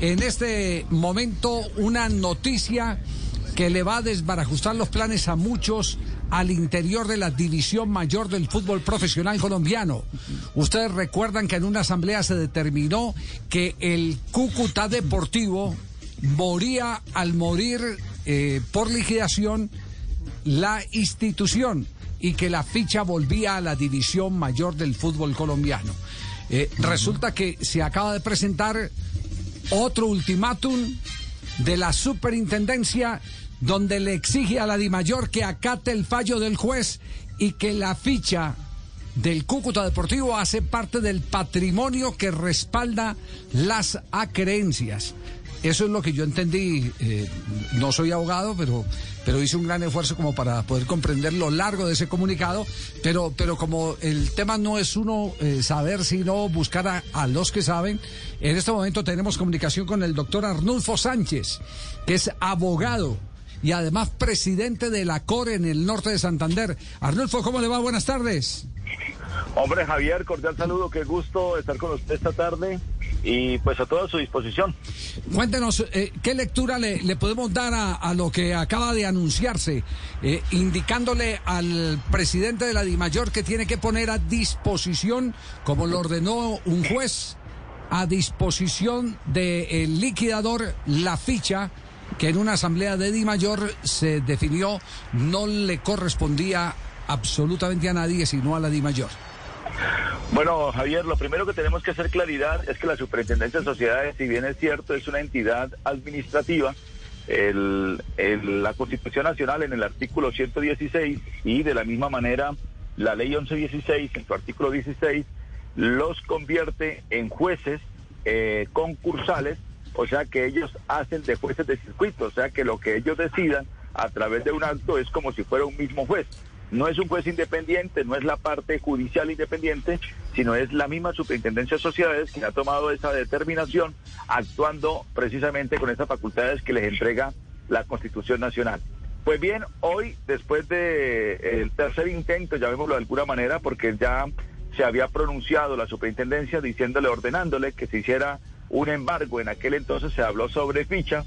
en este momento una noticia que le va a desbarajustar los planes a muchos al interior de la división mayor del fútbol profesional colombiano. Ustedes recuerdan que en una asamblea se determinó que el Cúcuta Deportivo moría al morir eh, por liquidación la institución y que la ficha volvía a la división mayor del fútbol colombiano. Eh, resulta que se acaba de presentar otro ultimátum de la superintendencia donde le exige a la DIMAYOR que acate el fallo del juez y que la ficha del Cúcuta Deportivo hace parte del patrimonio que respalda las acreencias. Eso es lo que yo entendí. Eh, no soy abogado, pero, pero hice un gran esfuerzo como para poder comprender lo largo de ese comunicado. Pero, pero como el tema no es uno eh, saber, sino buscar a, a, los que saben, en este momento tenemos comunicación con el doctor Arnulfo Sánchez, que es abogado y además presidente de la CORE en el norte de Santander. Arnulfo, ¿cómo le va? Buenas tardes. Hombre, Javier, cordial saludo, qué gusto estar con usted esta tarde y pues a toda su disposición. Cuéntenos, eh, ¿qué lectura le, podemos dar a, lo que acaba de anunciarse, eh, indicándole al presidente de la DIMAYOR que tiene que poner a disposición, como lo ordenó un juez, a disposición del liquidador la ficha que en una asamblea de DIMAYOR se definió no le correspondía absolutamente a nadie, sino a la DIMAYOR. Bueno, Javier, lo primero que tenemos que hacer claridad es que la Superintendencia de Sociedades, si bien es cierto, es una entidad administrativa, el, la Constitución Nacional en el artículo 116 y de la misma manera la Ley 1116 en su artículo 16 los convierte en jueces eh, concursales, o sea que ellos hacen de jueces de circuito, o sea que lo que ellos decidan a través de un acto es como si fuera un mismo juez no es un juez independiente, no es la parte judicial independiente, sino es la misma Superintendencia de Sociedades quien ha tomado esa determinación actuando precisamente con esas facultades que les entrega la Constitución Nacional. Pues bien, hoy, después del el tercer intento, llamémoslo de alguna manera, porque ya se había pronunciado la superintendencia diciéndole, ordenándole que se hiciera un embargo, en aquel entonces se habló sobre ficha,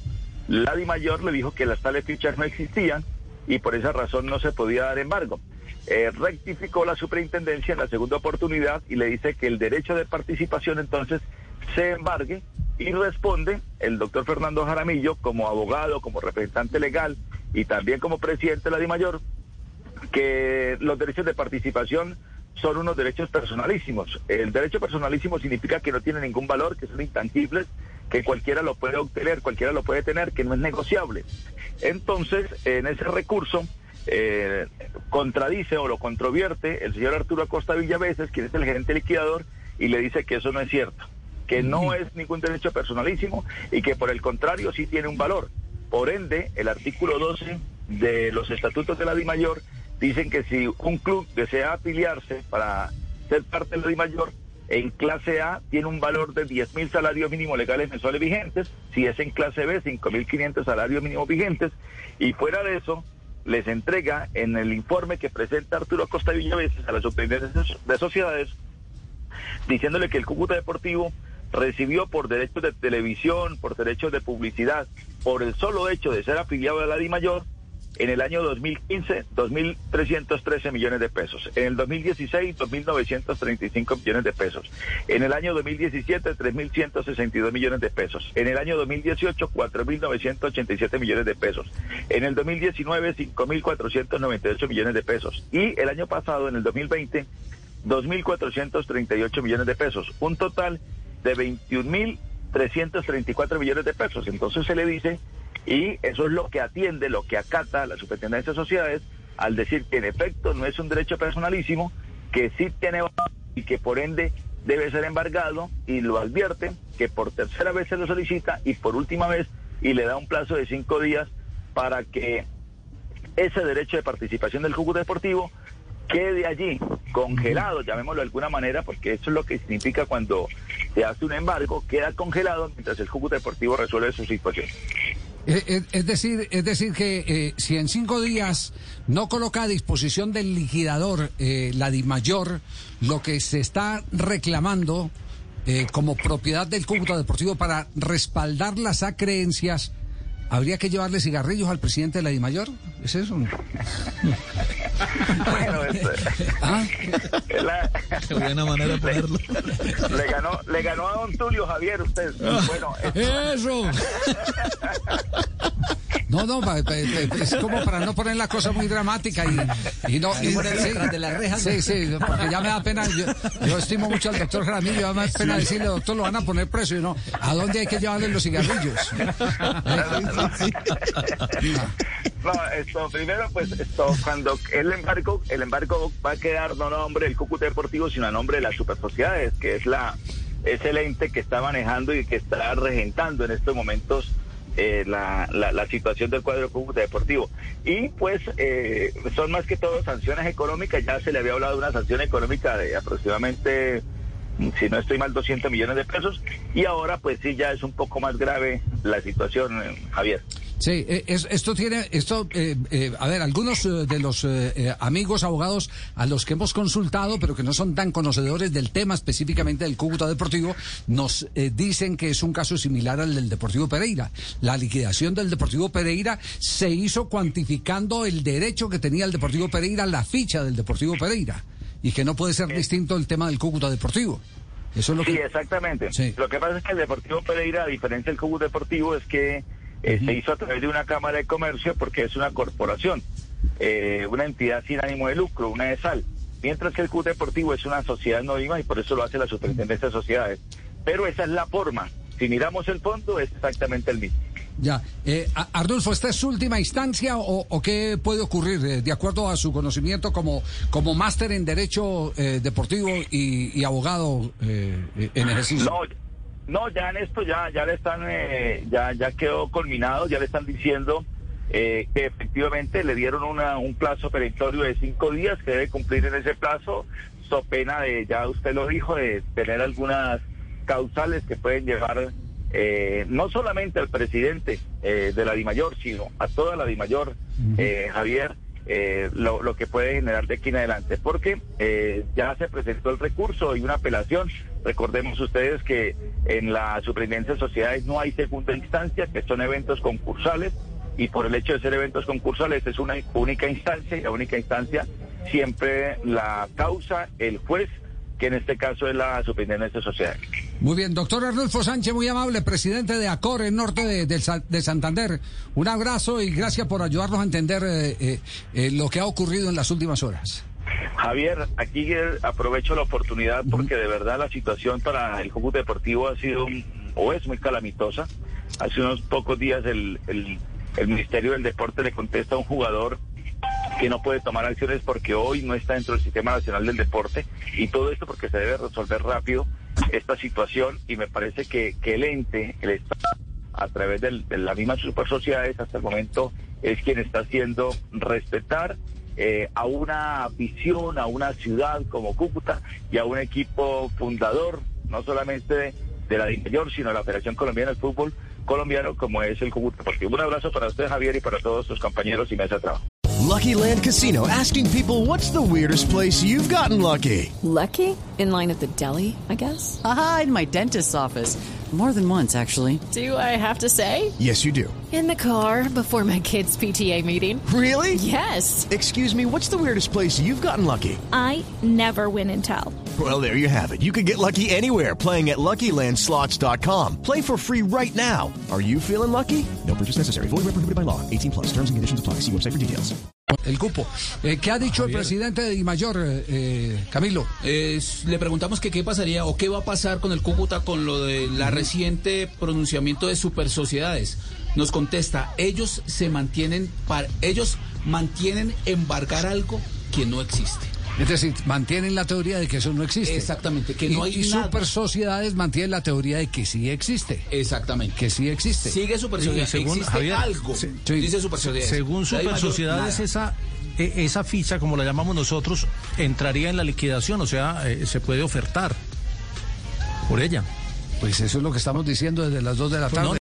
la Di Mayor le dijo que las tales fichas no existían, y por esa razón no se podía dar embargo. Eh, rectificó la superintendencia en la segunda oportunidad y le dice que el derecho de participación entonces se embargue y responde el doctor Fernando Jaramillo como abogado, como representante legal y también como presidente de la DIMAYOR que los derechos de participación son unos derechos personalísimos. El derecho personalísimo significa que no tiene ningún valor, que son intangibles, que cualquiera lo puede obtener, cualquiera lo puede tener, que no es negociable. Entonces, en ese recurso eh, contradice o lo controvierte el señor Arturo Acosta Villaveses, quien es el gerente liquidador, y le dice que eso no es cierto, que no es ningún derecho personalísimo y que por el contrario sí tiene un valor. Por ende, el artículo 12 de los estatutos de la DIMAYOR dicen que si un club desea afiliarse para ser parte de la DIMAYOR, en clase A tiene un valor de 10 mil salarios mínimos legales mensuales vigentes, si es en clase B 5 mil 500 salarios mínimos vigentes, y fuera de eso les entrega en el informe que presenta Arturo Costa Villaveses a la Superintendencia de Sociedades, diciéndole que el Cúcuta Deportivo recibió por derechos de televisión, por derechos de publicidad, por el solo hecho de ser afiliado a la DIMAYOR, en el año 2015, 2.313 millones de pesos. En el 2016, 2.935 millones de pesos. En el año 2017, 3.162 millones de pesos. En el año 2018, 4.987 millones de pesos. En el 2019, 5.498 millones de pesos. Y el año pasado, en el 2020, 2.438 millones de pesos. Un total de 21.334 millones de pesos. Entonces se le dice y eso es lo que atiende, lo que acata la Superintendencia de Sociedades al decir que en efecto no es un derecho personalísimo, que sí tiene y que por ende debe ser embargado y lo advierte que por tercera vez se lo solicita y por última vez y le da un plazo de cinco días para que ese derecho de participación del juego deportivo quede allí congelado, llamémoslo de alguna manera, porque eso es lo que significa cuando se hace un embargo, queda congelado mientras el juego deportivo resuelve su situación. Es decir, es decir que eh, si en cinco días no coloca a disposición del liquidador eh, la DIMAYOR, lo que se está reclamando eh, como propiedad del Cúcuta Deportivo para respaldar las acreencias ¿Habría que llevarle cigarrillos al presidente de la DIMAYOR? ¿Es eso? bueno, ¿Ah? Qué buena manera de ponerlo. Le, ganó, le ganó a don Tulio Javier usted. Ah, bueno, eso. No, no, es como para no poner la cosa muy dramática y, no. Y, sí, de las rejas. Sí, sí, porque ya me da pena. Yo, estimo mucho al doctor Jaramillo, me da pena decirle, doctor, lo van a poner preso y no. ¿A dónde hay que llevarle los cigarrillos? No, esto, primero, pues, esto, cuando el embargo, el embargo va a quedar no a nombre del Cúcuta Deportivo, sino a nombre de las supersociedades, que es la, es el ente que está manejando y que está regentando en estos momentos eh, la, la, situación del cuadro Cúcuta Deportivo. Y pues eh, son más que todo sanciones económicas, ya se le había hablado de una sanción económica de aproximadamente si no estoy mal, 200 millones de pesos. Y ahora, pues sí, ya es un poco más grave la situación, eh, Javier. Sí, eh, esto tiene, esto, eh, a ver, algunos de los amigos abogados a los que hemos consultado, pero que no son tan conocedores del tema específicamente del Cúcuta Deportivo, nos dicen que es un caso similar al del Deportivo Pereira. La liquidación del Deportivo Pereira se hizo cuantificando el derecho que tenía el Deportivo Pereira, la ficha del Deportivo Pereira y que no puede ser eh. distinto el tema del Cúcuta Deportivo. Eso es lo sí, exactamente. Lo que pasa es que el Deportivo Pereira, a diferencia del Cúcuta Deportivo, es que eh, se hizo a través de una Cámara de Comercio porque es una corporación, eh, una entidad sin ánimo de lucro, una de sal. Mientras que el Cúcuta Deportivo es una sociedad anónima y por eso lo hace la Superintendencia de Sociedades. Pero esa es la forma. Si miramos el fondo, es exactamente el mismo. Ya. Eh, Ardulfo, ¿esta es su última instancia o, qué puede ocurrir eh, de acuerdo a su conocimiento como, como máster en Derecho eh, Deportivo y, abogado eh, en ejercicio? No, no, ya en esto ya, ya le están, ya, ya quedó culminado, ya le están diciendo que efectivamente le dieron una, un plazo peritorio de cinco días que debe cumplir en ese plazo, so pena de, ya usted lo dijo, de tener algunas causales que pueden llevar eh, no solamente al presidente eh, de la DIMAYOR, sino a toda la DIMAYOR, eh, Javier, lo, lo, que puede generar de aquí en adelante, porque ya se presentó el recurso y una apelación. Recordemos ustedes que en la Superintendencia de Sociedades no hay segunda instancia, que son eventos concursales, y por el hecho de ser eventos concursales es una única instancia, y la única instancia siempre la causa el juez que en este caso es la Superintendencia Social. Muy bien, doctor Arnulfo Sánchez, muy amable, presidente de ACOR en norte de, Santander. Un abrazo y gracias por ayudarnos a entender eh, eh, eh, lo que ha ocurrido en las últimas horas. Javier, aquí aprovecho la oportunidad porque de verdad la situación para el Cúcuta Deportivo ha sido o es muy calamitosa. Hace unos pocos días el, el Ministerio del Deporte le contesta a un jugador que no puede tomar acciones porque hoy no está dentro del Sistema Nacional del Deporte y todo esto porque se debe resolver rápido esta situación y me parece que, que el ente, el Estado, a través de las mismas super sociedades hasta el momento es quien está haciendo respetar eh, a una visión, a una ciudad como Cúcuta y a un equipo fundador, no solamente de, la de mayor, sino de la Operación Colombiana del Fútbol colombiano como es el Cúcuta Deportivo. Un abrazo para usted, Javier, y para todos sus compañeros y mesa de trabajo. Lucky Land Casino, asking people what's the weirdest place you've gotten lucky. Lucky? In line at the deli, I guess? Aha, in my dentist's office. More than once, actually. Do I have to say? Yes, you do. In the car before my kids' PTA meeting. Really? Yes. Excuse me, what's the weirdest place you've gotten lucky? I never win and tell. Well, there you have it. You can get lucky anywhere playing at LuckyLandSlots.com. Play for free right now. Are you feeling lucky? No purchase necessary. Void where prohibited by law. 18 plus. Terms and conditions apply. See website for details. El cupo. Eh, ¿Qué ha dicho el presidente de Dimayor, eh, eh, Camilo? le preguntamos que qué pasaría o qué va a pasar con el Cúcuta con lo de la reciente pronunciamiento de super sociedades. Nos contesta, ellos se mantienen, para, ellos mantienen embargar algo que no existe. Es decir, mantienen la teoría de que eso no existe. Exactamente, que no hay y super sociedades mantienen la teoría de que sí existe. Exactamente. Que sí existe. Sigue super sociedades. Según, existe algo. dice super sociedades. Según super sociedades, esa e, esa ficha, como la llamamos nosotros, entraría en la liquidación, o sea, eh, se puede ofertar por ella. Pues eso es lo que estamos diciendo desde las 2 de la tarde.